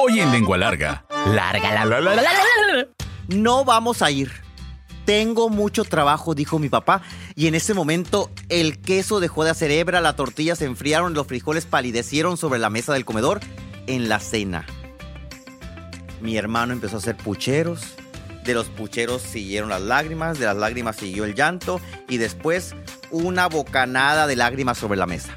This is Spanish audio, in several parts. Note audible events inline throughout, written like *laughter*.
Hoy en Lengua Larga. Larga, la, la, la, la. No vamos a ir. Tengo mucho trabajo, dijo mi papá, y en ese momento el queso dejó de hacer hebra, la tortilla se enfriaron los frijoles palidecieron sobre la mesa del comedor en la cena. Mi hermano empezó a hacer pucheros, de los pucheros siguieron las lágrimas, de las lágrimas siguió el llanto y después una bocanada de lágrimas sobre la mesa.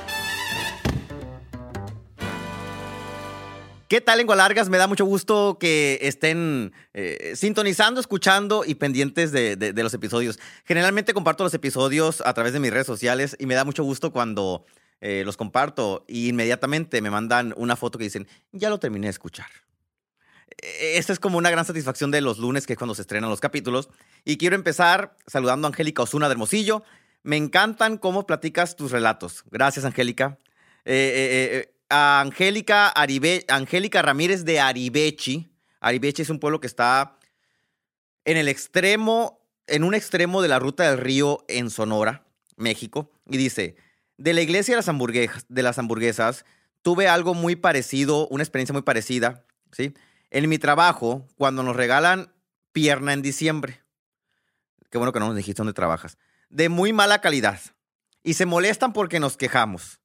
¿Qué tal, lengua largas? Me da mucho gusto que estén eh, sintonizando, escuchando y pendientes de, los episodios. Generalmente comparto los episodios a través de mis redes sociales y me da mucho gusto cuando eh, los comparto y inmediatamente me mandan una foto que dicen, ya lo terminé de escuchar. Eh, Esta es como una gran satisfacción de los lunes, que es cuando se estrenan los capítulos. Y quiero empezar saludando a Angélica Osuna de Hermosillo. Me encantan cómo platicas tus relatos. Gracias, Angélica. Eh, a Angélica, Angélica Ramírez de Aribechi. Aribechi es un pueblo que está en el extremo, en un extremo de la ruta del río en Sonora, México. Y dice, de la iglesia de las, hamburguesas, de las hamburguesas, tuve algo muy parecido, una experiencia muy parecida, ¿sí? En mi trabajo, cuando nos regalan pierna en diciembre. Qué bueno que no nos dijiste dónde trabajas. De muy mala calidad. Y se molestan porque nos quejamos.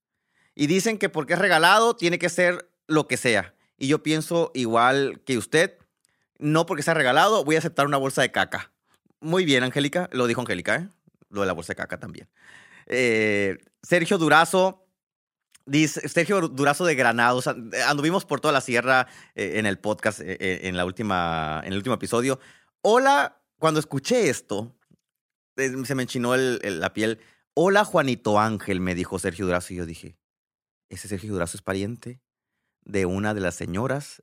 Y dicen que porque es regalado tiene que ser lo que sea. Y yo pienso igual que usted, no porque sea regalado voy a aceptar una bolsa de caca. Muy bien, Angélica, lo dijo Angélica, ¿eh? Lo de la bolsa de caca también. Eh, Sergio Durazo, dice, Sergio Durazo de Granados, and- anduvimos por toda la sierra eh, en el podcast, eh, en, la última, en el último episodio. Hola, cuando escuché esto, se me enchinó la piel. Hola, Juanito Ángel, me dijo Sergio Durazo. Y yo dije, ese Sergio Durazo es pariente de una de las señoras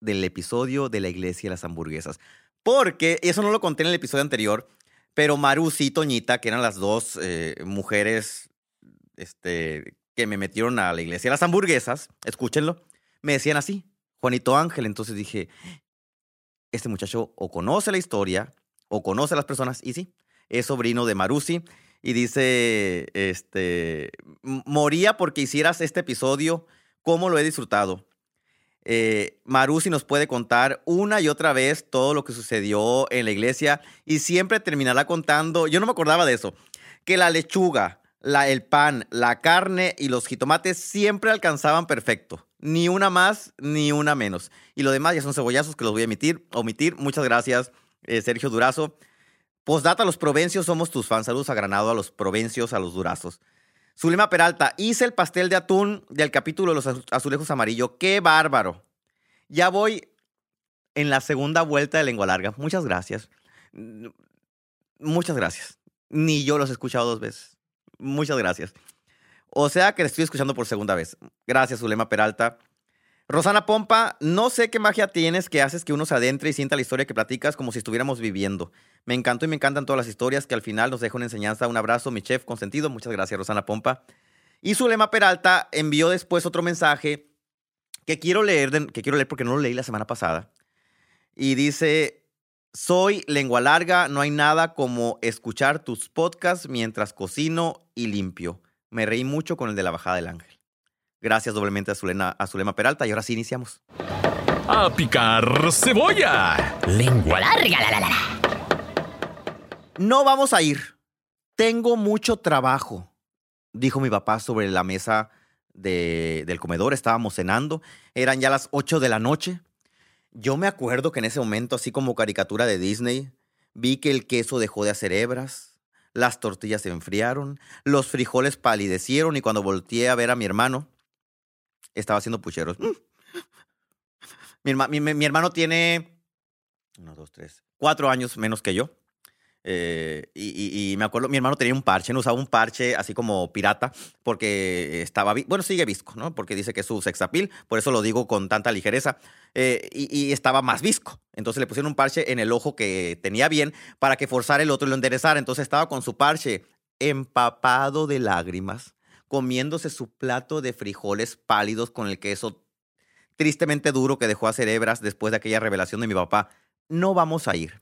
del episodio de la iglesia de las hamburguesas. Porque, eso no lo conté en el episodio anterior, pero Marusi y Toñita, que eran las dos eh, mujeres este, que me metieron a la iglesia de las hamburguesas, escúchenlo, me decían así, Juanito Ángel. Entonces dije, este muchacho o conoce la historia o conoce a las personas, y sí, es sobrino de Marusi. Y dice, este, "M- moría porque hicieras este episodio, cómo lo he disfrutado. Eh, Marusi nos puede contar una y otra vez todo lo que sucedió en la iglesia y siempre terminará contando, yo no me acordaba de eso, que la lechuga, la, el pan, la carne y los jitomates siempre alcanzaban perfecto. Ni una más, ni una menos. Y lo demás ya son cebollazos que los voy a omitir. Muchas gracias, eh, Sergio Durazo. Postdata, los provencios somos tus fans. Saludos a Granado, a los provencios, a los durazos. Zulema Peralta, hice el pastel de atún del capítulo los azu- azulejos amarillo. ¡Qué bárbaro! Ya voy en la segunda vuelta de lengua larga. Muchas gracias. Mm, Muchas gracias. Ni yo los he escuchado dos veces. Muchas gracias. O sea que le estoy escuchando por segunda vez. Gracias, Zulema Peralta. Rosana Pompa, no sé qué magia tienes que haces que uno se adentre y sienta la historia que platicas como si estuviéramos viviendo. Me encantó y me encantan todas las historias que al final nos dejan una enseñanza. Un abrazo, mi chef consentido. Muchas gracias, Rosana Pompa. Y Zulema Peralta envió después otro mensaje que quiero leer, que quiero leer porque no lo leí la semana pasada. Y dice, soy lengua larga, no hay nada como escuchar tus podcasts mientras cocino y limpio. Me reí mucho con el de la bajada del ángel. Gracias doblemente a Zulema, a Zulema Peralta y ahora sí iniciamos. ¡A picar cebolla! Lengua larga, la, la, la, la. No vamos a ir. Tengo mucho trabajo, dijo mi papá sobre la mesa de- del comedor. Estábamos cenando. Eran ya las 8 de la noche. Yo me acuerdo que en ese momento, así como caricatura de Disney, vi que el queso dejó de hacer hebras, las tortillas se enfriaron, los frijoles palidecieron y cuando volteé a ver a mi hermano, estaba haciendo pucheros. Mm. Mi, herma- mi- mi- mi hermano tiene uno, dos, tres, cuatro años menos que yo. Eh, y, me acuerdo, mi hermano tenía un parche, no usaba un parche así como pirata, porque estaba, bueno, sigue visco, ¿no? Porque dice que es su sexapil, por eso lo digo con tanta ligereza, eh, y, estaba más visco. Entonces le pusieron un parche en el ojo que tenía bien para que forzara el otro y lo enderezara. Entonces estaba con su parche empapado de lágrimas, comiéndose su plato de frijoles pálidos con el queso tristemente duro que dejó a Cerebras después de aquella revelación de mi papá. No vamos a ir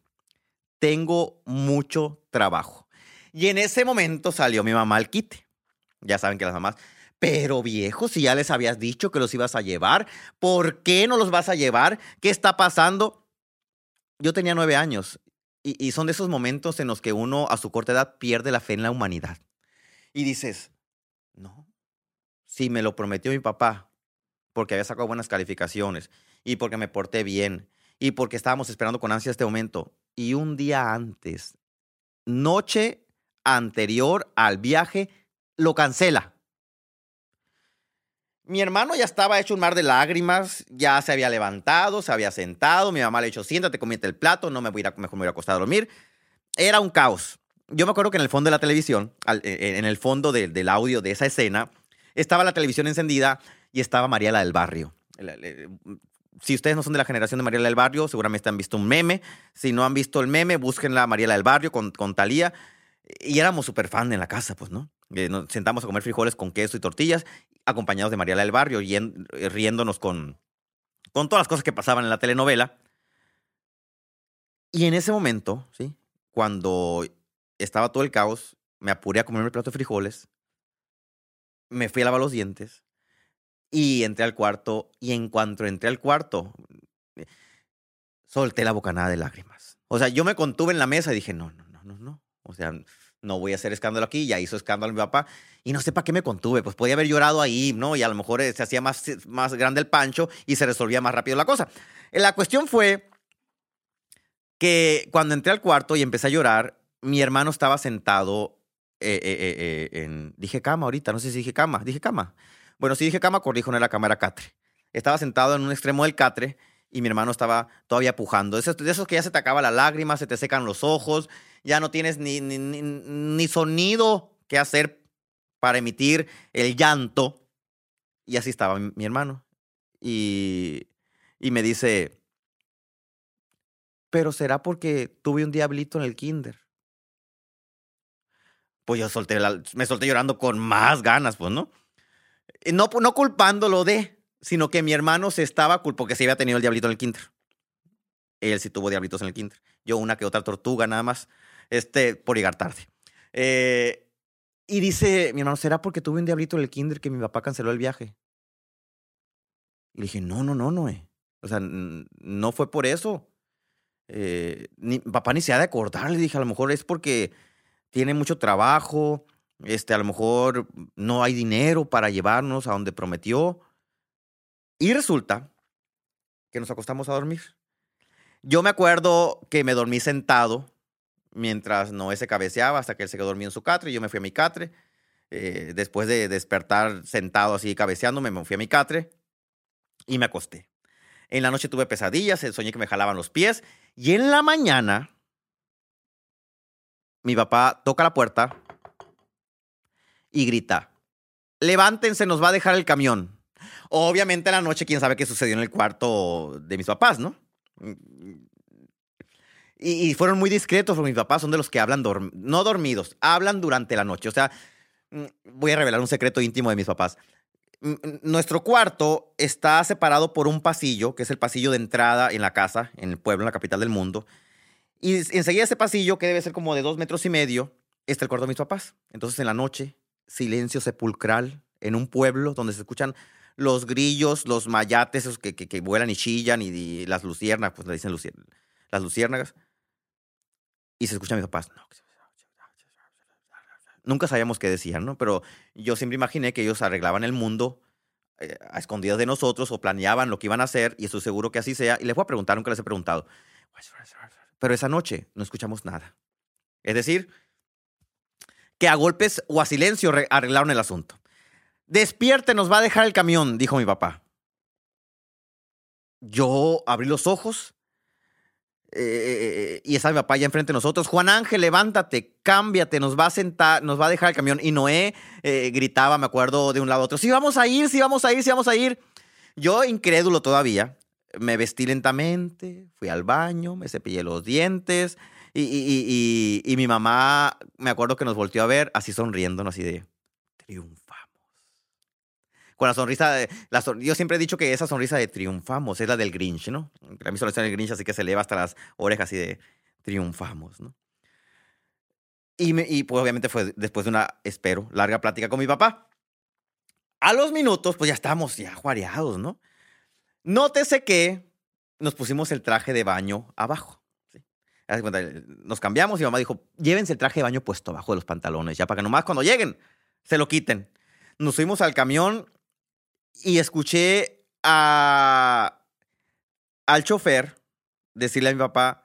tengo mucho trabajo. Y en ese momento salió mi mamá al quite. Ya saben que las mamás, pero viejo, si ya les habías dicho que los ibas a llevar, ¿por qué no los vas a llevar? ¿Qué está pasando? Yo tenía nueve años y, y son de esos momentos en los que uno a su corta edad pierde la fe en la humanidad. Y dices, no, si me lo prometió mi papá, porque había sacado buenas calificaciones y porque me porté bien y porque estábamos esperando con ansia este momento, y un día antes, noche anterior al viaje, lo cancela. Mi hermano ya estaba hecho un mar de lágrimas, ya se había levantado, se había sentado, mi mamá le dicho, siéntate, comiente el plato, no me voy a, mejor me voy a acostar a dormir. Era un caos. Yo me acuerdo que en el fondo de la televisión, e, e, en el fondo del audio de esa escena, estaba la televisión encendida y estaba Mariela del Barrio si ustedes no son de la generación de Mariela del Barrio, seguramente han visto un meme. Si no han visto el meme, búsquenla Mariela del Barrio con, con Talía. Y éramos súper fan en la casa, pues, ¿no? Eh, nos sentamos a comer frijoles con queso y tortillas, acompañados de Mariela del Barrio, y eh, riéndonos con, con todas las cosas que pasaban en la telenovela. Y en ese momento, ¿sí? Cuando estaba todo el caos, me apuré a comerme el plato de frijoles, me fui a lavar los dientes, y entré al cuarto y en cuanto entré al cuarto, eh, solté la bocanada de lágrimas. O sea, yo me contuve en la mesa y dije, no, no, no, no, no. O sea, no voy a hacer escándalo aquí. Ya hizo escándalo mi papá. Y no sé para qué me contuve. Pues podía haber llorado ahí, ¿no? Y a lo mejor eh, se hacía más, más grande el pancho y se resolvía más rápido la cosa. La cuestión fue que cuando entré al cuarto y empecé a llorar, mi hermano estaba sentado eh, en... Dije cama ahorita, no sé si dije cama. Dije cama. Bueno, si dije cama, corrijo, no era cama, era catre. Estaba sentado en un extremo del catre y mi hermano estaba todavía pujando. De esos, que ya se te acaba la lágrima, se te secan los ojos, ya no tienes ni, ni, ni, sonido que hacer para emitir el llanto. Y así estaba mi, hermano. Y, y me dice, pero será porque tuve un diablito en el kinder. Pues yo solté me solté llorando con más ganas, pues, ¿no? Eh, no, no culpándolo de, sino que mi hermano se estaba culpando porque se había tenido el diablito en el kinder. Él sí tuvo diablitos en el kinder. Yo una que otra tortuga nada más, este, por llegar tarde. Eh, y dice mi hermano, ¿será porque tuve un diablito en el kinder que mi papá canceló el viaje? Y le dije, no, no, no, no. Eh. O sea, no fue por eso. Eh, papá ni se ha de acordar. Le dije, a lo mejor es porque tiene mucho trabajo, este, a lo mejor no hay dinero para llevarnos a donde prometió. Y resulta que nos acostamos a dormir. Yo me acuerdo que me dormí sentado mientras Noé se cabeceaba hasta que él se quedó dormido en su catre y yo me fui a mi catre. Eh, después de despertar sentado así cabeceándome, me fui a mi catre y me acosté. En la noche tuve pesadillas, soñé que me jalaban los pies y en la mañana mi papá toca la puerta y grita, levántense, nos va a dejar el camión. Obviamente en la noche, quién sabe qué sucedió en el cuarto de mis papás, ¿no? Y, fueron muy discretos, porque mis papás son de los que hablan, no dormidos, hablan durante la noche. O sea, mm, voy a revelar un secreto íntimo de mis papás. Nuestro cuarto está separado por un pasillo, que es el pasillo de entrada en la casa, en el pueblo, en la capital del mundo. Y enseguida ese pasillo, que debe ser como de dos metros y medio, está el cuarto de mis papás. Entonces en la noche silencio sepulcral en un pueblo donde se escuchan los grillos, los mayates esos que, que, vuelan y chillan y, las luciérnagas, pues le dicen las luciérnagas. Y se escuchan mis papás. Nunca sabíamos qué decían, ¿no? Pero yo siempre imaginé que ellos arreglaban el mundo eh, a escondidas de nosotros o planeaban lo que iban a hacer y estoy seguro que así sea. Y les voy a preguntar, nunca les he preguntado. Pero esa noche no escuchamos nada. Es decir, que a golpes o a silencio arreglaron el asunto. Despierte, nos va a dejar el camión, dijo mi papá. Yo abrí los ojos eh, y estaba mi papá ya enfrente de nosotros. Juan Ángel, levántate, cámbiate, nos va a sentar, nos va a dejar el camión. Y Noé eh, gritaba, me acuerdo, de un lado a otro, sí vamos a ir, sí vamos a ir, sí vamos a ir. Yo, incrédulo todavía, me vestí lentamente, fui al baño, me cepillé los dientes y, y, y, mi mamá, me acuerdo que nos volteó a ver así sonriéndonos, así de triunfamos. Con la sonrisa, de, la yo siempre he dicho que esa sonrisa de triunfamos es la del Grinch, ¿no? A mí solo está el Grinch, así que se eleva hasta las orejas y de triunfamos, ¿no? Y, me, y pues obviamente fue después de una, espero, larga plática con mi papá. A los minutos, pues ya estábamos ya juareados, ¿no? Nótese que nos pusimos el traje de baño abajo. Nos cambiamos y mamá dijo, llévense el traje de baño puesto abajo de los pantalones, ya para que nomás cuando lleguen se lo quiten. Nos fuimos al camión y escuché a, al chofer decirle a mi papá,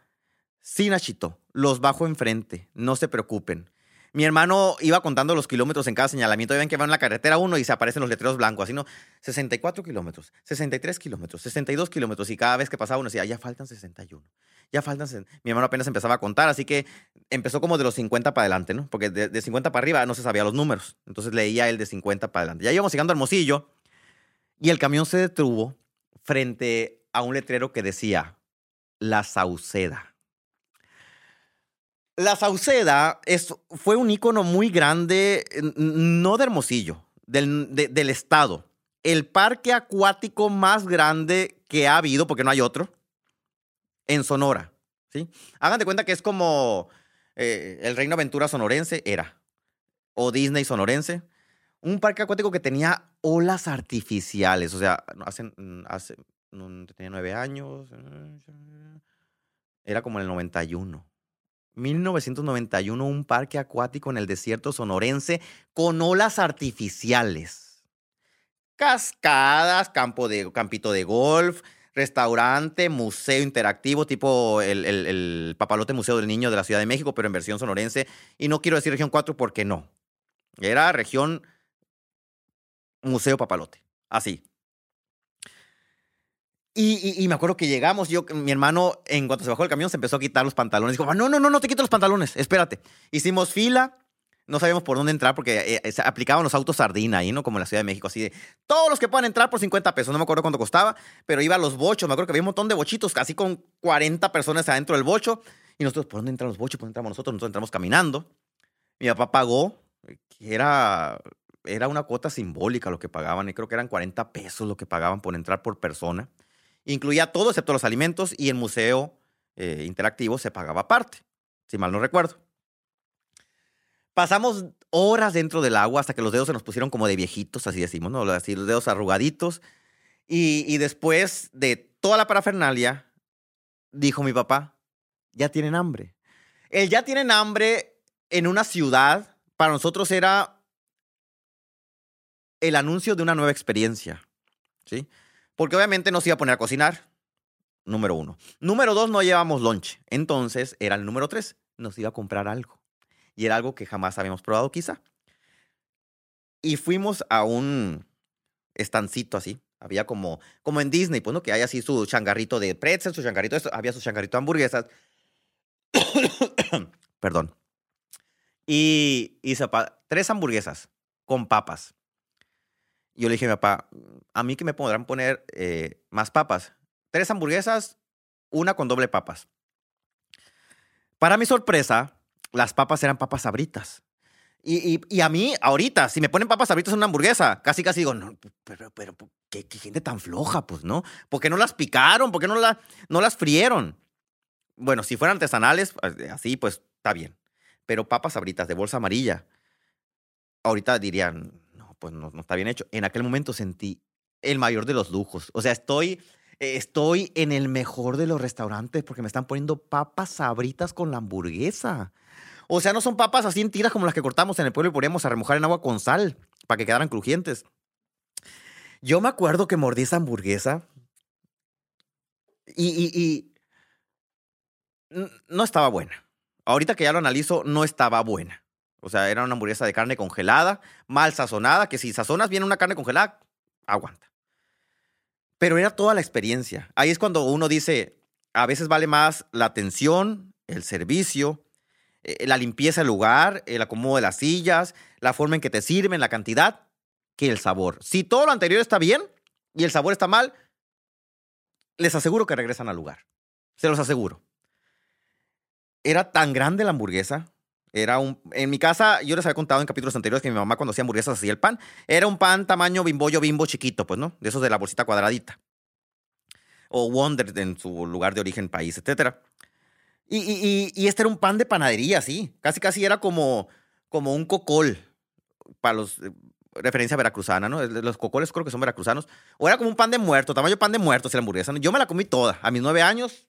sí, Nachito, los bajo enfrente, no se preocupen. Mi hermano iba contando los kilómetros en cada señalamiento. Ven que va en la carretera uno y se aparecen los letreros blancos, así no, 64 kilómetros, 63 kilómetros, 62 kilómetros. Y cada vez que pasaba uno decía, ya faltan 61, ya faltan. Mi hermano apenas empezaba a contar, así que empezó como de los 50 para adelante, ¿no? Porque de, 50 para arriba no se sabía los números. Entonces leía él de 50 para adelante. Ya íbamos llegando al Hermosillo y el camión se detuvo frente a un letrero que decía La Sauceda. La Sauceda es, fue un ícono muy grande, no de Hermosillo, del, del estado. El parque acuático más grande que ha habido, porque no hay otro, en Sonora. ¿sí? Hagan de cuenta que es como eh, el Reino Aventura sonorense era, o Disney sonorense. Un parque acuático que tenía olas artificiales, o sea, hace, hace tenía nueve años, era como en el 91 1991 un parque acuático en el desierto sonorense con olas artificiales. Cascadas, campo de, campito de golf, restaurante, museo interactivo, tipo el, el, Papalote Museo del Niño de la Ciudad de México, pero en versión sonorense. Y no quiero decir región 4 porque no. Era región Museo Papalote. Así. Y, me acuerdo que llegamos, yo, mi hermano, en cuanto se bajó del camión, se empezó a quitar los pantalones. Dijo, no, no, no, no te quito los pantalones, espérate. Hicimos fila, no sabíamos por dónde entrar porque eh, se aplicaban los autos sardina ahí, ¿no? Como en la Ciudad de México, así de todos los que puedan entrar por 50 pesos. No me acuerdo cuánto costaba, pero iba a los bochos. Me acuerdo que había un montón de bochitos, casi con 40 personas adentro del bocho. Y nosotros, ¿por dónde entran los bochos? ¿Por dónde entramos nosotros? Nosotros entramos caminando. Mi papá pagó, era, era una cuota simbólica lo que pagaban, y creo que eran 40 pesos lo que pagaban por entrar por persona. Incluía todo excepto los alimentos y el museo eh, interactivo se pagaba aparte, si mal no recuerdo. Pasamos horas dentro del agua hasta que los dedos se nos pusieron como de viejitos, así decimos, ¿no? Así los dedos arrugaditos. Y, y después de toda la parafernalia, dijo mi papá, ya tienen hambre. El ya tienen hambre en una ciudad, para nosotros era el anuncio de una nueva experiencia, ¿sí? Porque obviamente no se iba a poner a cocinar. Número uno. Número dos, no llevamos lunch. Entonces era el número tres. Nos iba a comprar algo. Y era algo que jamás habíamos probado, quizá. Y fuimos a un estancito así. Había como, como en Disney, pues, ¿no? Que hay así su changarrito de pretzel, su changarrito, esto, había su changarrito de hamburguesas. *coughs* Perdón. Y hice tres hamburguesas con papas. Yo le dije a mi papá, a mí que me podrán poner eh, más papas. Tres hamburguesas, una con doble papas. Para mi sorpresa, las papas eran papas sabritas. Y, y, a mí, ahorita, si me ponen papas sabritas en una hamburguesa, casi casi digo, no, pero, pero, ¿qué, gente tan floja, pues, ¿no? ¿Por qué no las picaron? ¿Por qué no, la, no las frieron? Bueno, si fueran artesanales, pues, así, pues, está bien. Pero papas sabritas de bolsa amarilla, ahorita dirían, pues no, está bien hecho. En aquel momento sentí el mayor de los lujos. O sea, estoy, estoy en el mejor de los restaurantes porque me están poniendo papas sabritas con la hamburguesa. O sea, no son papas así en tiras como las que cortamos en el pueblo y poníamos a remojar en agua con sal para que quedaran crujientes. Yo me acuerdo que mordí esa hamburguesa y, y, y no estaba buena. Ahorita que ya lo analizo, no estaba buena. O sea, era una hamburguesa de carne congelada, mal sazonada, que si sazonas bien una carne congelada, aguanta. Pero era toda la experiencia. Ahí es cuando uno dice, a veces vale más la atención, el servicio, eh, la limpieza del lugar, el acomodo de las sillas, la forma en que te sirven, la cantidad, que el sabor. Si todo lo anterior está bien y el sabor está mal, les aseguro que regresan al lugar. Se los aseguro. Era tan grande la hamburguesa. Era un. En mi casa, yo les había contado en capítulos anteriores que mi mamá cuando hacía hamburguesas hacía el pan. Era un pan tamaño bimbollo bimbo chiquito, pues, ¿no? De esos de la bolsita cuadradita. O Wonder en su lugar de origen, país, etcétera. Y, y, y, este era un pan de panadería, sí. Casi, casi era como, como un cocol. Para los. Eh, referencia veracruzana, ¿no? Los cocoles creo que son veracruzanos. O era como un pan de muerto, tamaño pan de muerto, si la hamburguesa. Yo me la comí toda, a mis nueve años.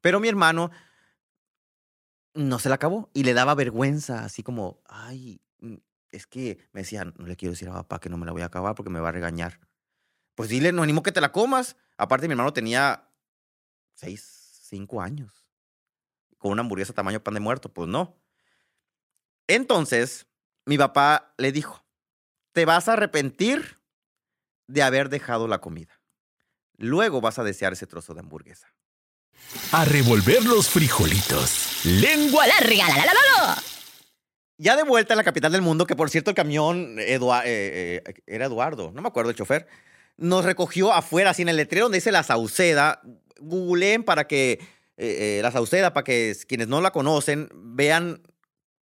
Pero mi hermano no se la acabó y le daba vergüenza, así como, ay, mm, es que me decía, no le quiero decir a papá que no me la voy a acabar porque me va a regañar. Pues dile, no animo que te la comas. Aparte, mi hermano tenía seis, cinco años con una hamburguesa tamaño pan de muerto. Pues no. Entonces, mi papá le dijo, te vas a arrepentir de haber dejado la comida. Luego vas a desear ese trozo de hamburguesa. A revolver los frijolitos. Lengua larga, la, la, la, la. Ya de vuelta en la capital del mundo, que por cierto el camión Edua- eh, eh, era Eduardo, no me acuerdo el chofer, nos recogió afuera, así en el letrero donde dice La Sauceda. Googleen para que, eh, eh, La Sauceda, para que quienes no la conocen vean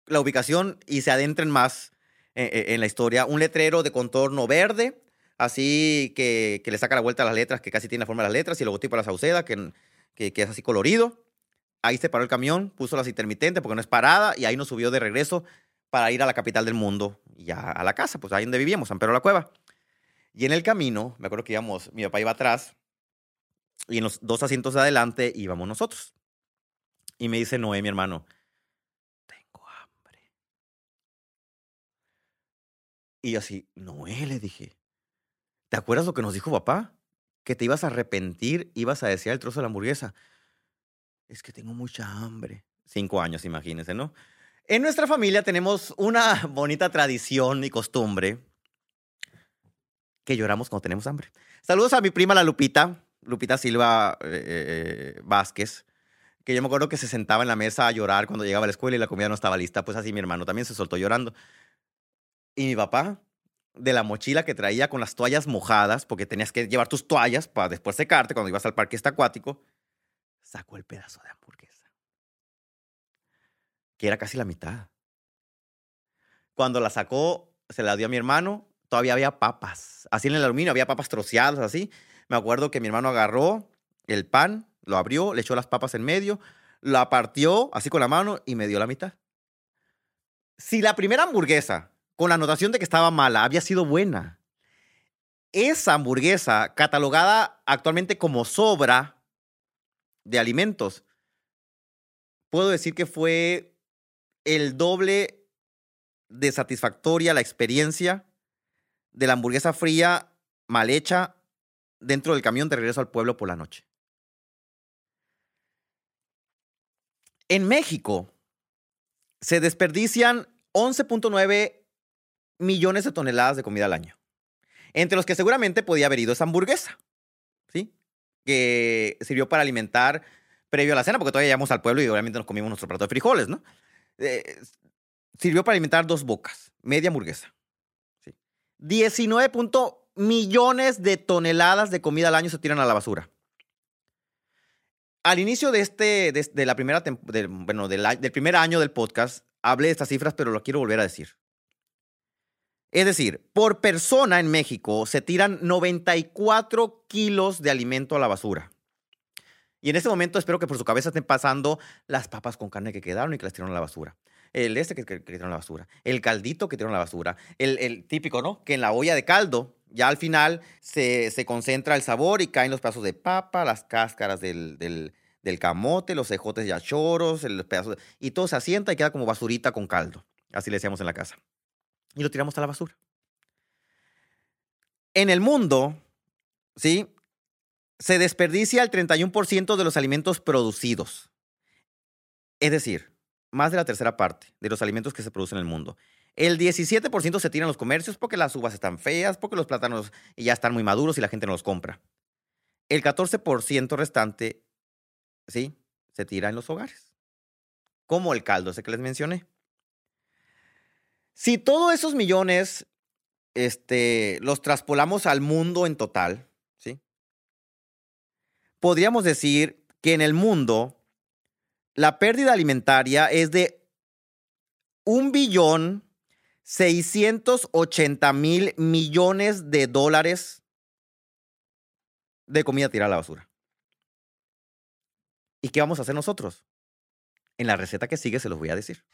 la ubicación y se adentren más en la historia. Un letrero de contorno verde, así que, que le saca la vuelta a las letras, que casi tiene la forma de las letras, y el logotipo de La Sauceda, que, que, es así colorido. Ahí se paró el camión, puso las intermitentes porque no es parada y ahí nos subió de regreso para ir a la capital del mundo y ya a la casa, pues ahí donde vivíamos, San Pedro la Cueva. Y en el camino, me acuerdo que íbamos, mi papá iba atrás y en los dos asientos de adelante íbamos nosotros. Y me dice Noé, mi hermano, tengo hambre. Y así, Noé, le dije, ¿te acuerdas lo que nos dijo papá? Que te ibas a arrepentir, ibas a desear el trozo de la hamburguesa. Es que tengo mucha hambre. Cinco años, imagínense, ¿no? En nuestra familia tenemos una *laughs* bonita tradición y costumbre que lloramos cuando tenemos hambre. Saludos a mi prima la Lupita, Lupita Silva eh, eh, Vázquez, que yo me acuerdo que se sentaba en la mesa a llorar cuando llegaba a la escuela y la comida no estaba lista. Pues así mi hermano también se soltó llorando. Y mi papá, de la mochila que traía con las toallas mojadas, porque tenías que llevar tus toallas para después secarte cuando ibas al parque este acuático, sacó el pedazo de hamburguesa, que era casi la mitad. Cuando la sacó, se la dio a mi hermano, todavía había papas. Así en el aluminio había papas troceadas, así. Me acuerdo que mi hermano agarró el pan, lo abrió, le echó las papas en medio, la partió así con la mano y me dio la mitad. Si la primera hamburguesa, con la anotación de que estaba mala, había sido buena, esa hamburguesa, catalogada actualmente como sobra de alimentos, puedo decir que fue el doble de satisfactoria la experiencia de la hamburguesa fría mal hecha dentro del camión de regreso al pueblo por la noche. En México se desperdician 11.9 millones de toneladas de comida al año, entre los que seguramente podía haber ido esa hamburguesa, ¿sí? Que sirvió para alimentar previo a la cena, porque todavía llegamos al pueblo y obviamente nos comimos nuestro plato de frijoles, ¿no? Eh, sirvió para alimentar dos bocas, media hamburguesa. ¿sí? 19 punto millones de toneladas de comida al año se tiran a la basura. Al inicio de este, de, la primera, bueno, del, del primer año del podcast, hablé de estas cifras, pero lo quiero volver a decir. Es decir, por persona en México se tiran 94 kilos de alimento a la basura. Y en este momento espero que por su cabeza estén pasando las papas con carne que quedaron y que las tiraron a la basura. El este que, que- tiraron a la basura. El caldito que tiraron a la basura. El, típico, ¿no? Que en la olla de caldo, ya al final se, se concentra el sabor y caen los pedazos de papa, las cáscaras del, del, camote, los cejotes ya choros, los pedazos. de- y todo se asienta y queda como basurita con caldo. Así le decíamos en la casa. Y lo tiramos a la basura. En el mundo, ¿sí? Se desperdicia el 31% de los alimentos producidos. Es decir, más de la tercera parte de los alimentos que se producen en el mundo. El 17% se tira en los comercios porque las uvas están feas, porque los plátanos ya están muy maduros y la gente no los compra. El 14% restante ¿sí? Se tira en los hogares. Como el caldo ese que les mencioné. Si todos esos millones este, los traspolamos al mundo en total, ¿sí? Podríamos decir que en el mundo la pérdida alimentaria es de un billón 680 mil millones de dólares de comida tirada a la basura. ¿Y qué vamos a hacer nosotros? En la receta que sigue se los voy a decir.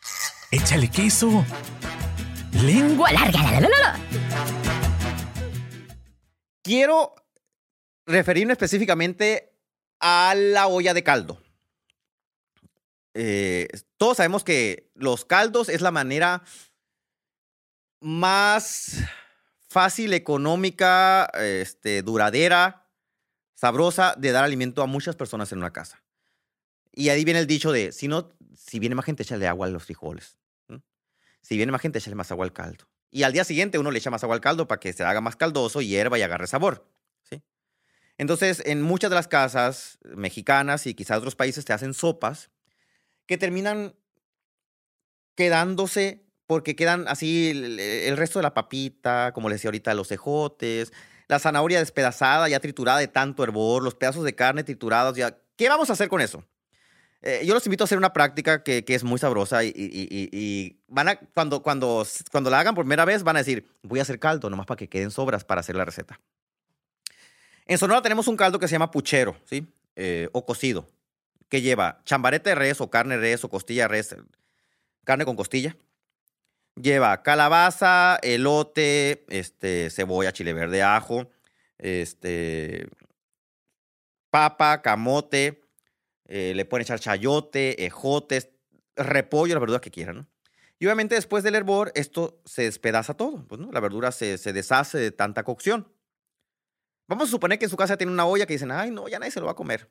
Échale queso. Lengua larga. La, la, la, Quiero referirme específicamente a la olla de caldo. Eh, todos sabemos que los caldos es la manera más fácil, económica, este, duradera, sabrosa de dar alimento a muchas personas en una casa. Y ahí viene el dicho de, si no, si viene más gente, échale agua a los frijoles. Si viene más gente, échale más agua al caldo. Y al día siguiente uno le echa más agua al caldo para que se haga más caldoso, hierva y agarre sabor. ¿sí? Entonces, en muchas de las casas mexicanas y quizás otros países te hacen sopas que terminan quedándose porque quedan así el, resto de la papita, como les decía ahorita, los cejotes, la zanahoria despedazada, ya triturada de tanto hervor, los pedazos de carne triturados, ya. ¿Qué vamos a hacer con eso? Eh, yo los invito a hacer una práctica que, es muy sabrosa y, van a, cuando, cuando, cuando la hagan por primera vez, van a decir, voy a hacer caldo, nomás para que queden sobras para hacer la receta. En Sonora tenemos un caldo que se llama puchero, ¿sí? Eh, o cocido, que lleva chambarete de res o carne de res o costilla de res, carne con costilla, Lleva calabaza, elote, este, cebolla, chile verde, ajo, este, papa, camote, eh, le pueden echar chayote, ejotes, repollo, las verduras que quieran, Y obviamente después del hervor, esto se despedaza todo, pues, ¿no? La verdura se, se deshace de tanta cocción. Vamos a suponer que en su casa tiene una olla que dicen, ay, no, ya nadie se lo va a comer.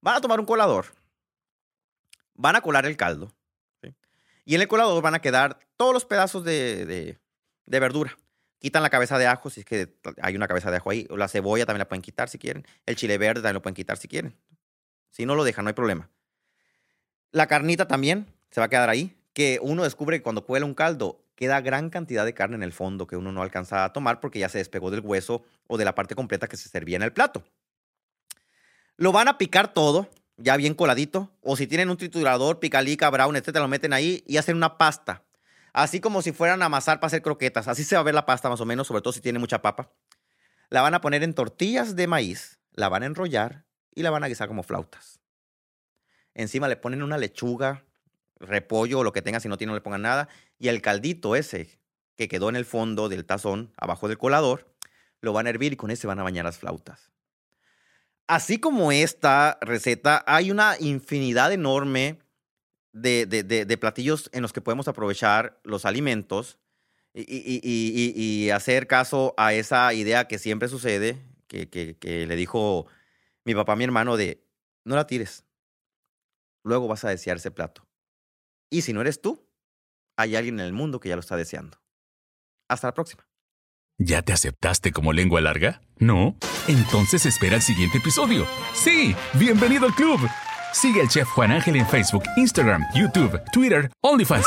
Van a tomar un colador. Van a colar el caldo. Y en el colador van a quedar todos los pedazos de, verdura. Quitan la cabeza de ajo, si es que hay una cabeza de ajo ahí. O la cebolla también la pueden quitar si quieren. El chile verde también lo pueden quitar si quieren. Si no lo dejan, no hay problema. La carnita también se va a quedar ahí. Que uno descubre que cuando cuela un caldo, queda gran cantidad de carne en el fondo que uno no alcanza a tomar porque ya se despegó del hueso o de la parte completa que se servía en el plato. Lo van a picar todo ya bien coladito. O si tienen un triturador, picalica, brown, etcétera, lo meten ahí y hacen una pasta. Así como si fueran a amasar para hacer croquetas. Así se va a ver la pasta más o menos, sobre todo si tiene mucha papa. La van a poner en tortillas de maíz, la van a enrollar y la van a guisar como flautas. Encima le ponen una lechuga, repollo o lo que tengan, si no tienen no le pongan nada. Y el caldito ese que quedó en el fondo del tazón, abajo del colador, lo van a hervir y con ese van a bañar las flautas. Así como esta receta, hay una infinidad enorme de, platillos en los que podemos aprovechar los alimentos y, hacer caso a esa idea que siempre sucede, que, le dijo mi papá mi hermano de, no la tires, luego vas a desear ese plato. Y si no eres tú, hay alguien en el mundo que ya lo está deseando. Hasta la próxima. ¿Ya te aceptaste como lengua larga? ¿No? Entonces espera el siguiente episodio. Sí, bienvenido al club. Sigue al chef Juan Ángel en Facebook, Instagram, YouTube, Twitter, OnlyFans.